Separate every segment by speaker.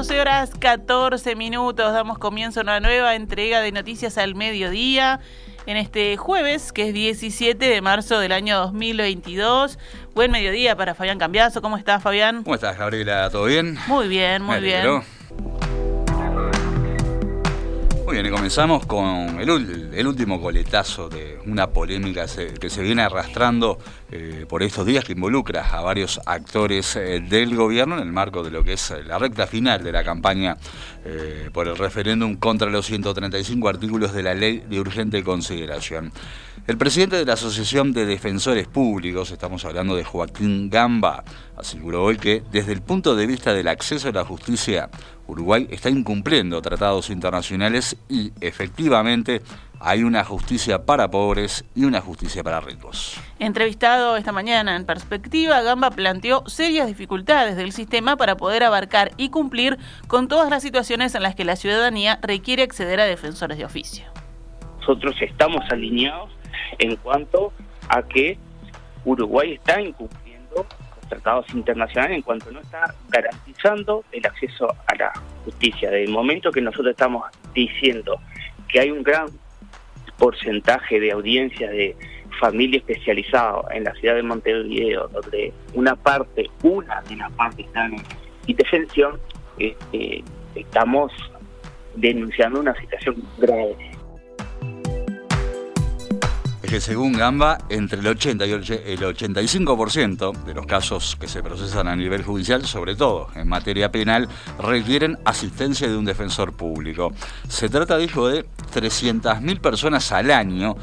Speaker 1: 12 horas 14 minutos, damos comienzo a una nueva entrega de noticias al mediodía en este jueves, que es 17 de marzo del año 2022. Buen mediodía para Fabián Cambiazo. ¿Cómo estás, Fabián?
Speaker 2: ¿Cómo estás, Gabriela? ¿Todo bien?
Speaker 1: Muy bien, muy bien.
Speaker 2: Muy bien, y comenzamos con el, último coletazo de una polémica que se viene arrastrando eh, por estos días que involucra a varios actores eh, del gobierno en el marco de lo que es la recta final de la campaña eh, por el referéndum contra los 135 artículos de la ley de urgente consideración. El presidente de la Asociación de Defensores Públicos, estamos hablando de Joaquín Gamba, aseguró hoy que desde el punto de vista del acceso a la justicia, Uruguay está incumpliendo tratados internacionales y efectivamente hay una justicia para pobres y una justicia para ricos.
Speaker 1: Entrevistado esta mañana en Perspectiva, Gamba planteó serias dificultades del sistema para poder abarcar y cumplir con todas las situaciones en las que la ciudadanía requiere acceder a defensores de oficio.
Speaker 3: Nosotros estamos alineados en cuanto a que Uruguay está incumpliendo tratados internacionales en cuanto no está garantizando el acceso a la justicia. Del momento que nosotros estamos diciendo que hay un gran porcentaje de audiencia de familia especializada en la ciudad de Montevideo, donde una parte, una de las partes están en indefensión, este, estamos denunciando una situación grave
Speaker 2: que según Gamba, entre el 80 y el 85% de los casos que se procesan a nivel judicial, sobre todo en materia penal, requieren asistencia de un defensor público. Se trata, dijo, de 300.000 personas al año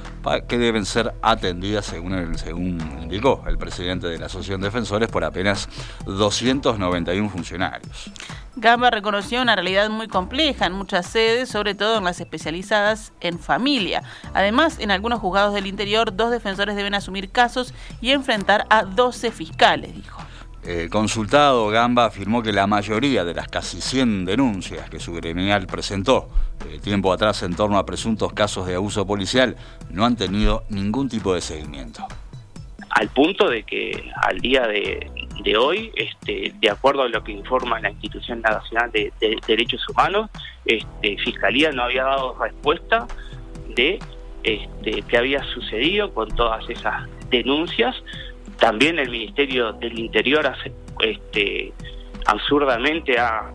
Speaker 2: que deben ser atendidas, según, según indicó el presidente de la Asociación de Defensores, por apenas 291 funcionarios.
Speaker 1: Gamba reconoció una realidad muy compleja en muchas sedes, sobre todo en las especializadas en familia. Además, en algunos juzgados del interior, dos defensores deben asumir casos y enfrentar a 12 fiscales, dijo.
Speaker 2: Consultado, Gamba afirmó que la mayoría de las casi 100 denuncias que su gremial presentó eh, tiempo atrás en torno a presuntos casos de abuso policial no han tenido ningún tipo de seguimiento.
Speaker 3: Al punto de que al día de, hoy, este, de acuerdo a lo que informa la Institución Nacional de, Derechos Humanos, este, Fiscalía no había dado respuesta de este, qué había sucedido con todas esas denuncias. También el Ministerio del Interior este, absurdamente ha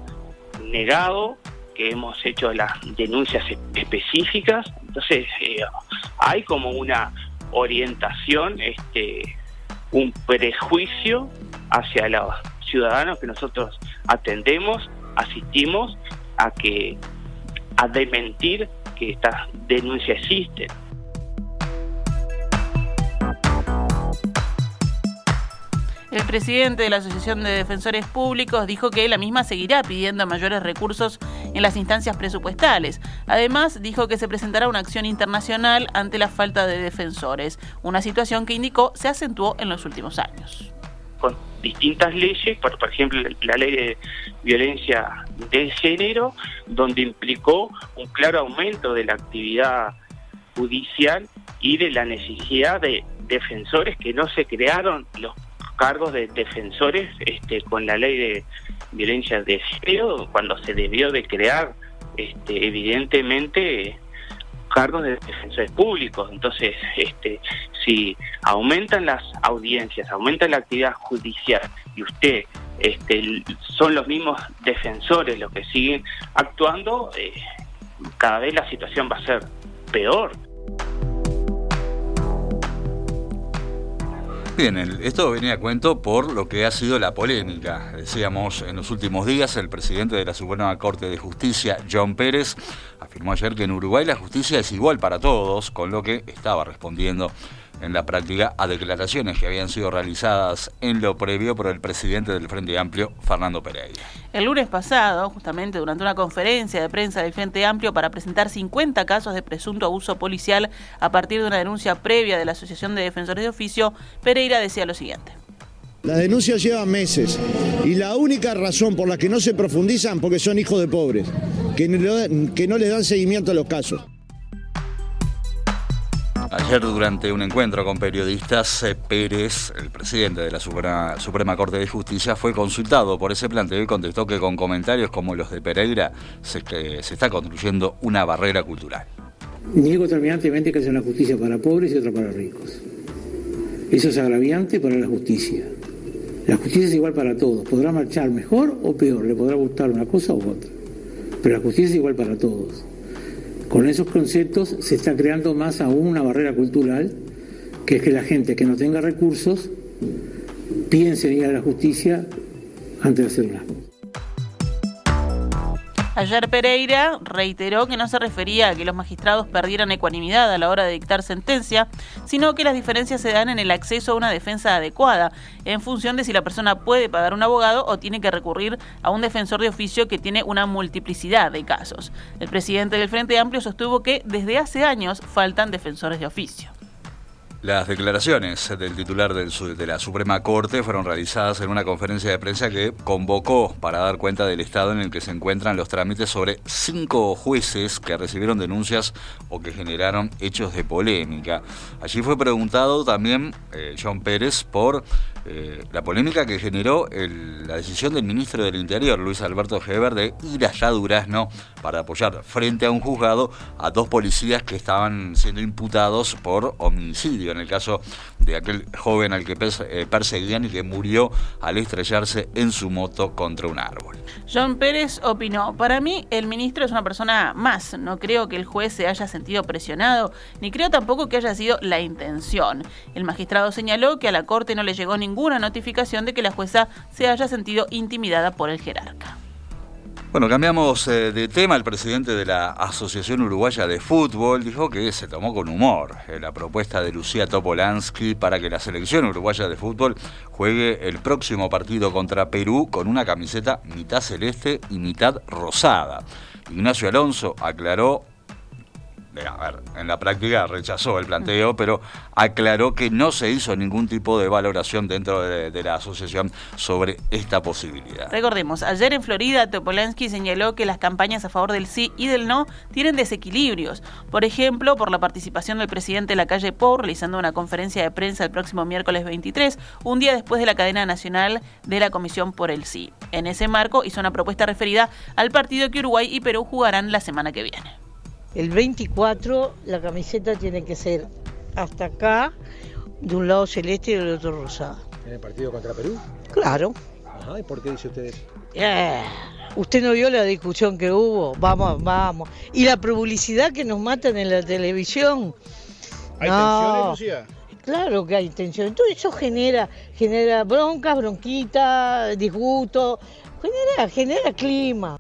Speaker 3: negado que hemos hecho las denuncias específicas. Entonces, eh, hay como una orientación, este, un prejuicio hacia los ciudadanos que nosotros atendemos, asistimos a que a desmentir que estas denuncias existen.
Speaker 1: El presidente de la Asociación de Defensores Públicos dijo que la misma seguirá pidiendo mayores recursos en las instancias presupuestales. Además, dijo que se presentará una acción internacional ante la falta de defensores, una situación que indicó se acentuó en los últimos años
Speaker 3: con distintas leyes, por, ejemplo la ley de violencia de género, donde implicó un claro aumento de la actividad judicial y de la necesidad de defensores que no se crearon los cargos de defensores este, con la ley de violencia de género cuando se debió de crear este, evidentemente cargos de defensores públicos. Entonces, este, si aumentan las audiencias, aumenta la actividad judicial y usted este, son los mismos defensores los que siguen actuando, eh, cada vez la situación va a ser peor.
Speaker 2: Bien, esto venía a cuento por lo que ha sido la polémica. Decíamos en los últimos días, el presidente de la Suprema Corte de Justicia, John Pérez, afirmó ayer que en Uruguay la justicia es igual para todos, con lo que estaba respondiendo en la práctica a declaraciones que habían sido realizadas en lo previo por el presidente del Frente Amplio, Fernando Pereira.
Speaker 1: El lunes pasado, justamente durante una conferencia de prensa del Frente Amplio para presentar 50 casos de presunto abuso policial a partir de una denuncia previa de la Asociación de Defensores de Oficio, Pereira decía lo siguiente.
Speaker 4: Las denuncias llevan meses y la única razón por la que no se profundizan porque son hijos de pobres, que no, que no les dan seguimiento a los casos.
Speaker 2: Ayer durante un encuentro con periodistas, eh, Pérez, el presidente de la Suprema, Corte de Justicia, fue consultado por ese planteo y contestó que con comentarios como los de Pereira se, se está construyendo una barrera cultural.
Speaker 5: Niego terminantemente que haya una justicia para pobres y otra para ricos. Eso es agraviante para la justicia. La justicia es igual para todos. Podrá marchar mejor o peor, le podrá gustar una cosa u otra. Pero la justicia es igual para todos. Con esos conceptos se está creando más aún una barrera cultural, que es que la gente que no tenga recursos piense en ir a la justicia antes de hacerla.
Speaker 1: Ayer Pereira reiteró que no se refería a que los magistrados perdieran ecuanimidad a la hora de dictar sentencia, sino que las diferencias se dan en el acceso a una defensa adecuada, en función de si la persona puede pagar un abogado o tiene que recurrir a un defensor de oficio que tiene una multiplicidad de casos. El presidente del Frente Amplio sostuvo que desde hace años faltan defensores de oficio.
Speaker 2: Las declaraciones del titular de la Suprema Corte fueron realizadas en una conferencia de prensa que convocó para dar cuenta del estado en el que se encuentran los trámites sobre cinco jueces que recibieron denuncias o que generaron hechos de polémica. Allí fue preguntado también eh, John Pérez por eh, la polémica que generó la decisión del ministro del Interior, Luis Alberto Heber, de ir allá a Durazno para apoyar frente a un juzgado a dos policías que estaban siendo imputados por homicidio, en el caso de aquel joven al que eh, perseguían y que murió al estrellarse en su moto contra un árbol.
Speaker 1: John Pérez opinó, para mí el ministro es una persona más, no creo que el juez se haya sentido presionado, ni creo tampoco que haya sido la intención. El magistrado señaló que a la Corte no le llegó ninguna notificación de que la jueza se haya sentido intimidada por el jerarca.
Speaker 2: Bueno, cambiamos eh, de tema. El presidente de la Asociación Uruguaya de Fútbol dijo que se tomó con humor eh, la propuesta de Lucía Topolansky para que la selección uruguaya de fútbol juegue el próximo partido contra Perú con una camiseta mitad celeste y mitad rosada. Ignacio Alonso aclaró a ver, en la práctica rechazó el planteo, pero aclaró que no se hizo ningún tipo de valoración dentro de, la asociación sobre esta posibilidad.
Speaker 1: Recordemos, ayer en Florida, Topolansky señaló que las campañas a favor del sí y del no tienen desequilibrios. Por ejemplo, por la participación del presidente de la calle Pou realizando una conferencia de prensa el próximo miércoles 23, un día después de la cadena nacional de la Comisión por el Sí. En ese marco hizo una propuesta referida al partido que Uruguay y Perú jugarán la semana que viene.
Speaker 6: El 24 la camiseta tiene que ser hasta acá, de un lado celeste y del otro rosada.
Speaker 7: ¿En el partido contra Perú?
Speaker 6: Claro.
Speaker 7: Ajá, ¿y por qué dice usted eso?
Speaker 6: Eh, usted no vio la discusión que hubo. Vamos, vamos. Y la publicidad que nos matan en la televisión.
Speaker 7: ¿Hay tensiones, Lucía?
Speaker 6: Claro que hay tensiones. Todo eso genera, genera broncas, bronquitas, disgusto, genera, genera clima.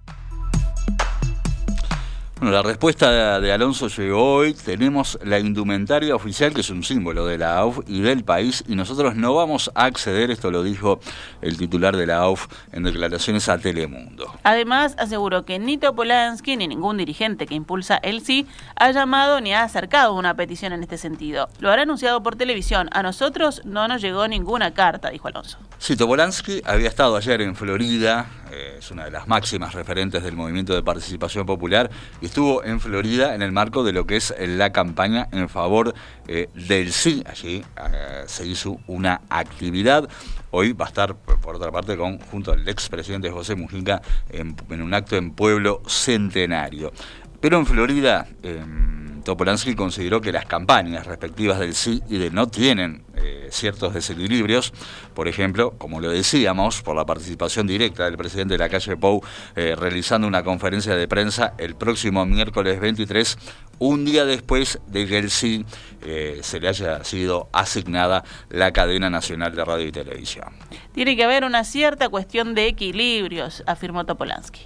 Speaker 2: Bueno, la respuesta de Alonso llegó hoy. Tenemos la indumentaria oficial, que es un símbolo de la AUF y del país, y nosotros no vamos a acceder, esto lo dijo el titular de la AUF en declaraciones a Telemundo.
Speaker 1: Además, aseguró que ni Topolansky ni ningún dirigente que impulsa el sí ha llamado ni ha acercado una petición en este sentido. Lo hará anunciado por televisión. A nosotros no nos llegó ninguna carta, dijo Alonso.
Speaker 2: Sí, Topolansky había estado ayer en Florida, eh, es una de las máximas referentes del movimiento de participación popular, y estuvo en Florida en el marco de lo que es la campaña en favor eh, del sí. Allí eh, se hizo una actividad. Hoy va a estar, por otra parte, junto al expresidente José Mujica en, un acto en Pueblo Centenario. Pero en Florida, em, Topolansky consideró que las campañas respectivas del sí y del no tienen eh, ciertos desequilibrios, por ejemplo, como lo decíamos, por la participación directa del presidente de la calle Pou eh, realizando una conferencia de prensa el próximo miércoles 23, un día después de que el sí eh, se le haya sido asignada la cadena nacional de radio y televisión.
Speaker 1: Tiene que haber una cierta cuestión de equilibrios, afirmó Topolansky.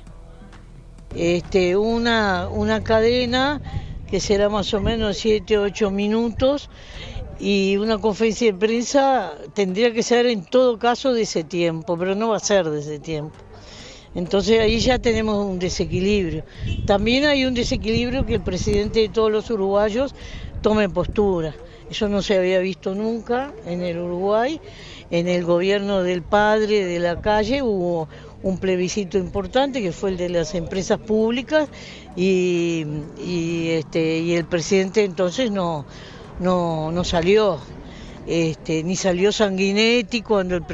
Speaker 6: Este, una, una cadena que será más o menos 7 o 8 minutos y una conferencia de prensa tendría que ser en todo caso de ese tiempo, pero no va a ser de ese tiempo. Entonces ahí ya tenemos un desequilibrio. También hay un desequilibrio que el presidente de todos los uruguayos tome postura. Eso no se había visto nunca en el Uruguay. En el gobierno del padre de la calle hubo un plebiscito importante que fue el de las empresas públicas y, y, este, y el presidente entonces no, no, no salió. Este, ni salió Sanguinetti cuando el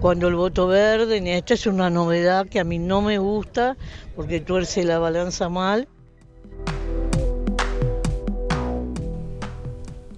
Speaker 6: cuando el voto verde, ni esto es una novedad que a mí no me gusta porque tuerce la balanza mal.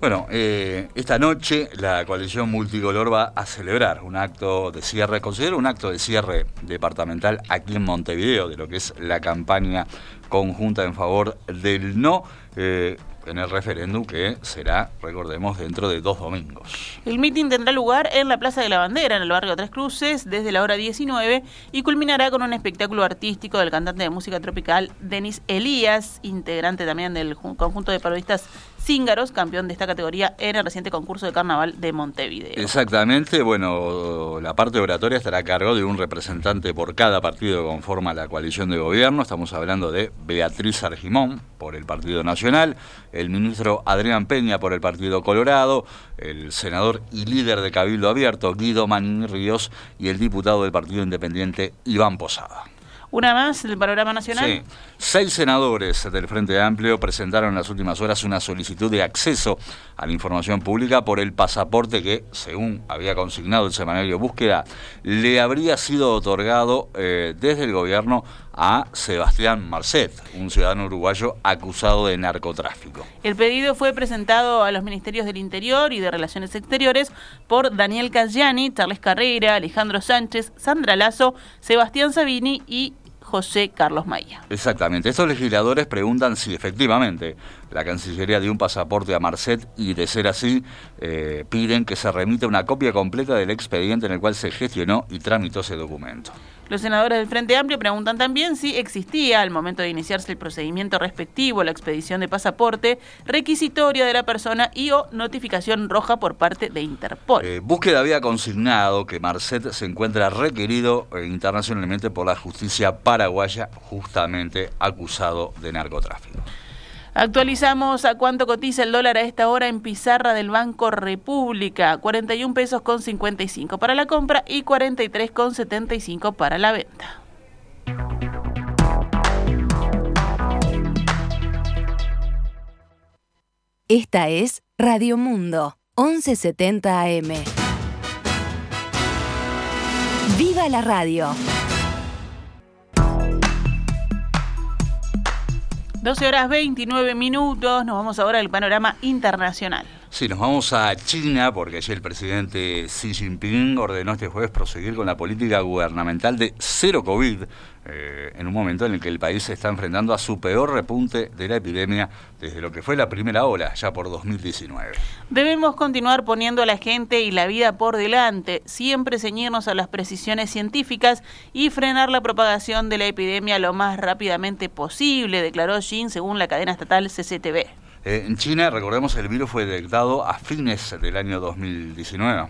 Speaker 2: Bueno, eh, esta noche la coalición multicolor va a celebrar un acto de cierre, considero un acto de cierre departamental aquí en Montevideo de lo que es la campaña conjunta en favor del no. Eh, en el referéndum que será, recordemos, dentro de dos domingos.
Speaker 1: El mitin tendrá lugar en la Plaza de la Bandera, en el barrio Tres Cruces, desde la hora 19 y culminará con un espectáculo artístico del cantante de música tropical Denis Elías, integrante también del conjunto de parodistas Cíngaros, campeón de esta categoría en el reciente concurso de carnaval de Montevideo.
Speaker 2: Exactamente, bueno, la parte oratoria estará a cargo de un representante por cada partido que conforma la coalición de gobierno. Estamos hablando de Beatriz Argimón por el Partido Nacional, el ministro Adrián Peña por el Partido Colorado, el senador y líder de Cabildo Abierto Guido Manín Ríos y el diputado del Partido Independiente Iván Posada.
Speaker 1: Una más del panorama nacional. Sí.
Speaker 2: Seis senadores del Frente Amplio presentaron en las últimas horas una solicitud de acceso a la información pública por el pasaporte que, según había consignado el semanario Búsqueda, le habría sido otorgado eh, desde el gobierno a Sebastián Marcet, un ciudadano uruguayo acusado de narcotráfico.
Speaker 1: El pedido fue presentado a los Ministerios del Interior y de Relaciones Exteriores por Daniel Caggiani, Charles Carrera, Alejandro Sánchez, Sandra Lazo, Sebastián Sabini y José Carlos Maya.
Speaker 2: Exactamente. Estos legisladores preguntan si efectivamente la Cancillería dio un pasaporte a Marcet y, de ser así, eh, piden que se remita una copia completa del expediente en el cual se gestionó y tramitó ese documento.
Speaker 1: Los senadores del Frente Amplio preguntan también si existía, al momento de iniciarse el procedimiento respectivo, la expedición de pasaporte, requisitoria de la persona y o notificación roja por parte de Interpol.
Speaker 2: Eh, búsqueda había consignado que Marcet se encuentra requerido eh, internacionalmente por la justicia paraguaya, justamente acusado de narcotráfico.
Speaker 1: Actualizamos a cuánto cotiza el dólar a esta hora en pizarra del Banco República. 41 pesos con 55 para la compra y 43 con 75 para la venta.
Speaker 8: Esta es Radio Mundo, 1170 AM. ¡Viva la radio!
Speaker 1: 12 horas 29 minutos, nos vamos ahora al panorama internacional.
Speaker 2: Sí, nos vamos a China porque allí el presidente Xi Jinping ordenó este jueves proseguir con la política gubernamental de cero COVID eh, en un momento en el que el país se está enfrentando a su peor repunte de la epidemia desde lo que fue la primera ola, ya por 2019.
Speaker 1: Debemos continuar poniendo a la gente y la vida por delante, siempre ceñirnos a las precisiones científicas y frenar la propagación de la epidemia lo más rápidamente posible, declaró Xi según la cadena estatal CCTV.
Speaker 2: Eh, en China, recordemos, el virus fue detectado a fines del año 2019,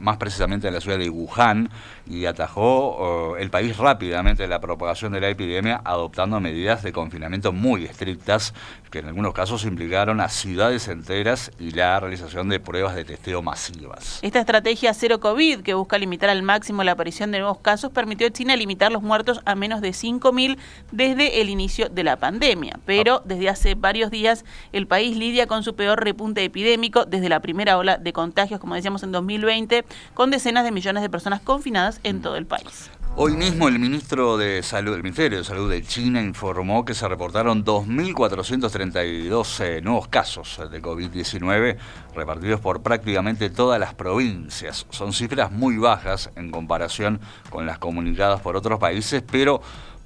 Speaker 2: más precisamente, en la ciudad de Wuhan, y atajó el país rápidamente la propagación de la epidemia, adoptando medidas de confinamiento muy estrictas, que en algunos casos implicaron a ciudades enteras y la realización de pruebas de testeo masivas.
Speaker 1: Esta estrategia cero COVID, que busca limitar al máximo la aparición de nuevos casos, permitió a China limitar los muertos a menos de 5.000 desde el inicio de la pandemia. Pero ah. desde hace varios días el país lidia con su peor repunte epidémico desde la primera ola de contagios, como decíamos en 2020, con decenas de millones de personas confinadas en todo el país.
Speaker 2: Hoy mismo el ministro de Salud, el Ministerio de Salud de China informó que se reportaron 2.432 eh, nuevos casos de COVID-19 repartidos por prácticamente todas las provincias. Son cifras muy bajas en comparación con las comunicadas por otros países, pero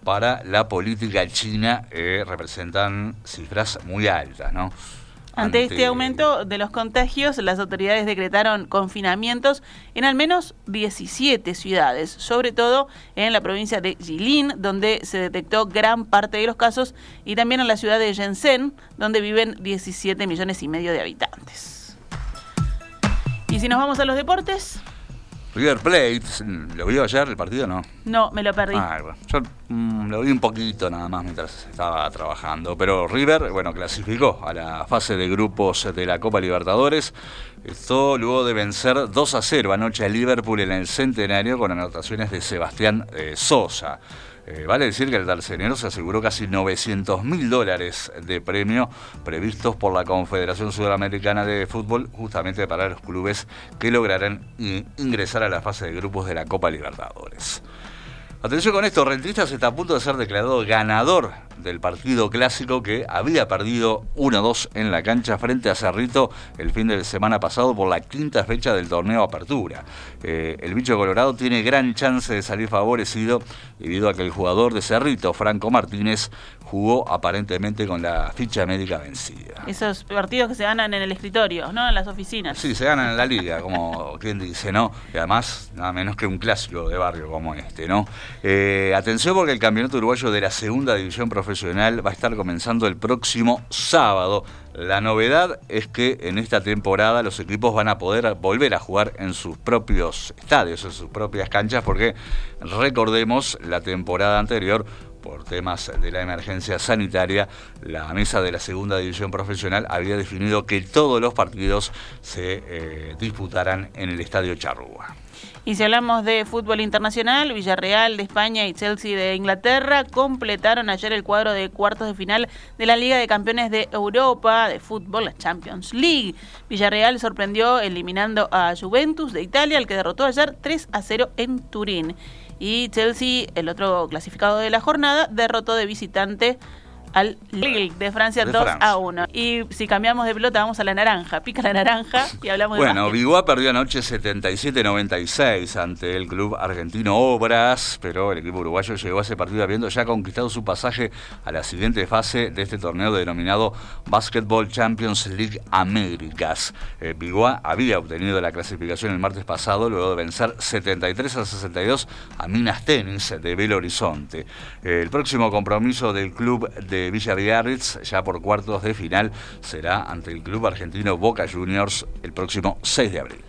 Speaker 2: para la política china eh, representan cifras muy altas, ¿no?
Speaker 1: Ante, este aumento de los contagios, las autoridades decretaron confinamientos en al menos 17 ciudades, sobre todo en la provincia de Jilin, donde se detectó gran parte de los casos, y también en la ciudad de Shenzhen, donde viven 17 millones y medio de habitantes. Y si nos vamos a los deportes,
Speaker 2: River Plate, ¿lo vio ayer el partido no?
Speaker 1: No, me lo perdí.
Speaker 2: Ah, yo mm, lo vi un poquito nada más mientras estaba trabajando. Pero River, bueno, clasificó a la fase de grupos de la Copa Libertadores. Esto luego de vencer 2 a 0 anoche a Liverpool en el centenario con anotaciones de Sebastián eh, Sosa. Eh, vale decir que el tercenero se aseguró casi 900 mil dólares de premio previstos por la Confederación Sudamericana de Fútbol justamente para los clubes que lograrán ingresar a la fase de grupos de la Copa Libertadores. Atención con esto, Rentistas está a punto de ser declarado ganador del partido clásico que había perdido 1-2 en la cancha frente a Cerrito el fin de semana pasado por la quinta fecha del torneo Apertura. Eh, el bicho colorado tiene gran chance de salir favorecido debido a que el jugador de Cerrito, Franco Martínez, jugó aparentemente con la ficha médica vencida.
Speaker 1: Esos partidos que se ganan en el escritorio, ¿no? En las oficinas.
Speaker 2: Sí, se ganan en la liga, como quien dice, ¿no? Y además, nada menos que un clásico de barrio como este, ¿no? Eh, atención porque el campeonato uruguayo de la segunda división profesional va a estar comenzando el próximo sábado. La novedad es que en esta temporada los equipos van a poder volver a jugar en sus propios estadios, en sus propias canchas, porque recordemos la temporada anterior por temas de la emergencia sanitaria, la mesa de la segunda división profesional había definido que todos los partidos se eh, disputarán en el Estadio Charrúa.
Speaker 1: Y si hablamos de fútbol internacional, Villarreal de España y Chelsea de Inglaterra completaron ayer el cuadro de cuartos de final de la Liga de Campeones de Europa de fútbol, la Champions League. Villarreal sorprendió eliminando a Juventus de Italia, el que derrotó ayer 3 a 0 en Turín. Y Chelsea, el otro clasificado de la jornada, derrotó de visitante al Lille de Francia 2 a 1. Y si cambiamos de pelota, vamos a la naranja. Pica la naranja y hablamos
Speaker 2: de Bueno, Biguá perdió anoche 77-96 ante el club argentino Obras, pero el equipo uruguayo llegó a ese partido habiendo ya conquistado su pasaje a la siguiente fase de este torneo denominado Basketball Champions League Américas. Eh, había obtenido la clasificación el martes pasado luego de vencer 73 a 62 a Minas Tenis de Belo Horizonte. el próximo compromiso del club de Villa Villarreal ya por cuartos de final será ante el club argentino Boca Juniors el próximo 6 de abril.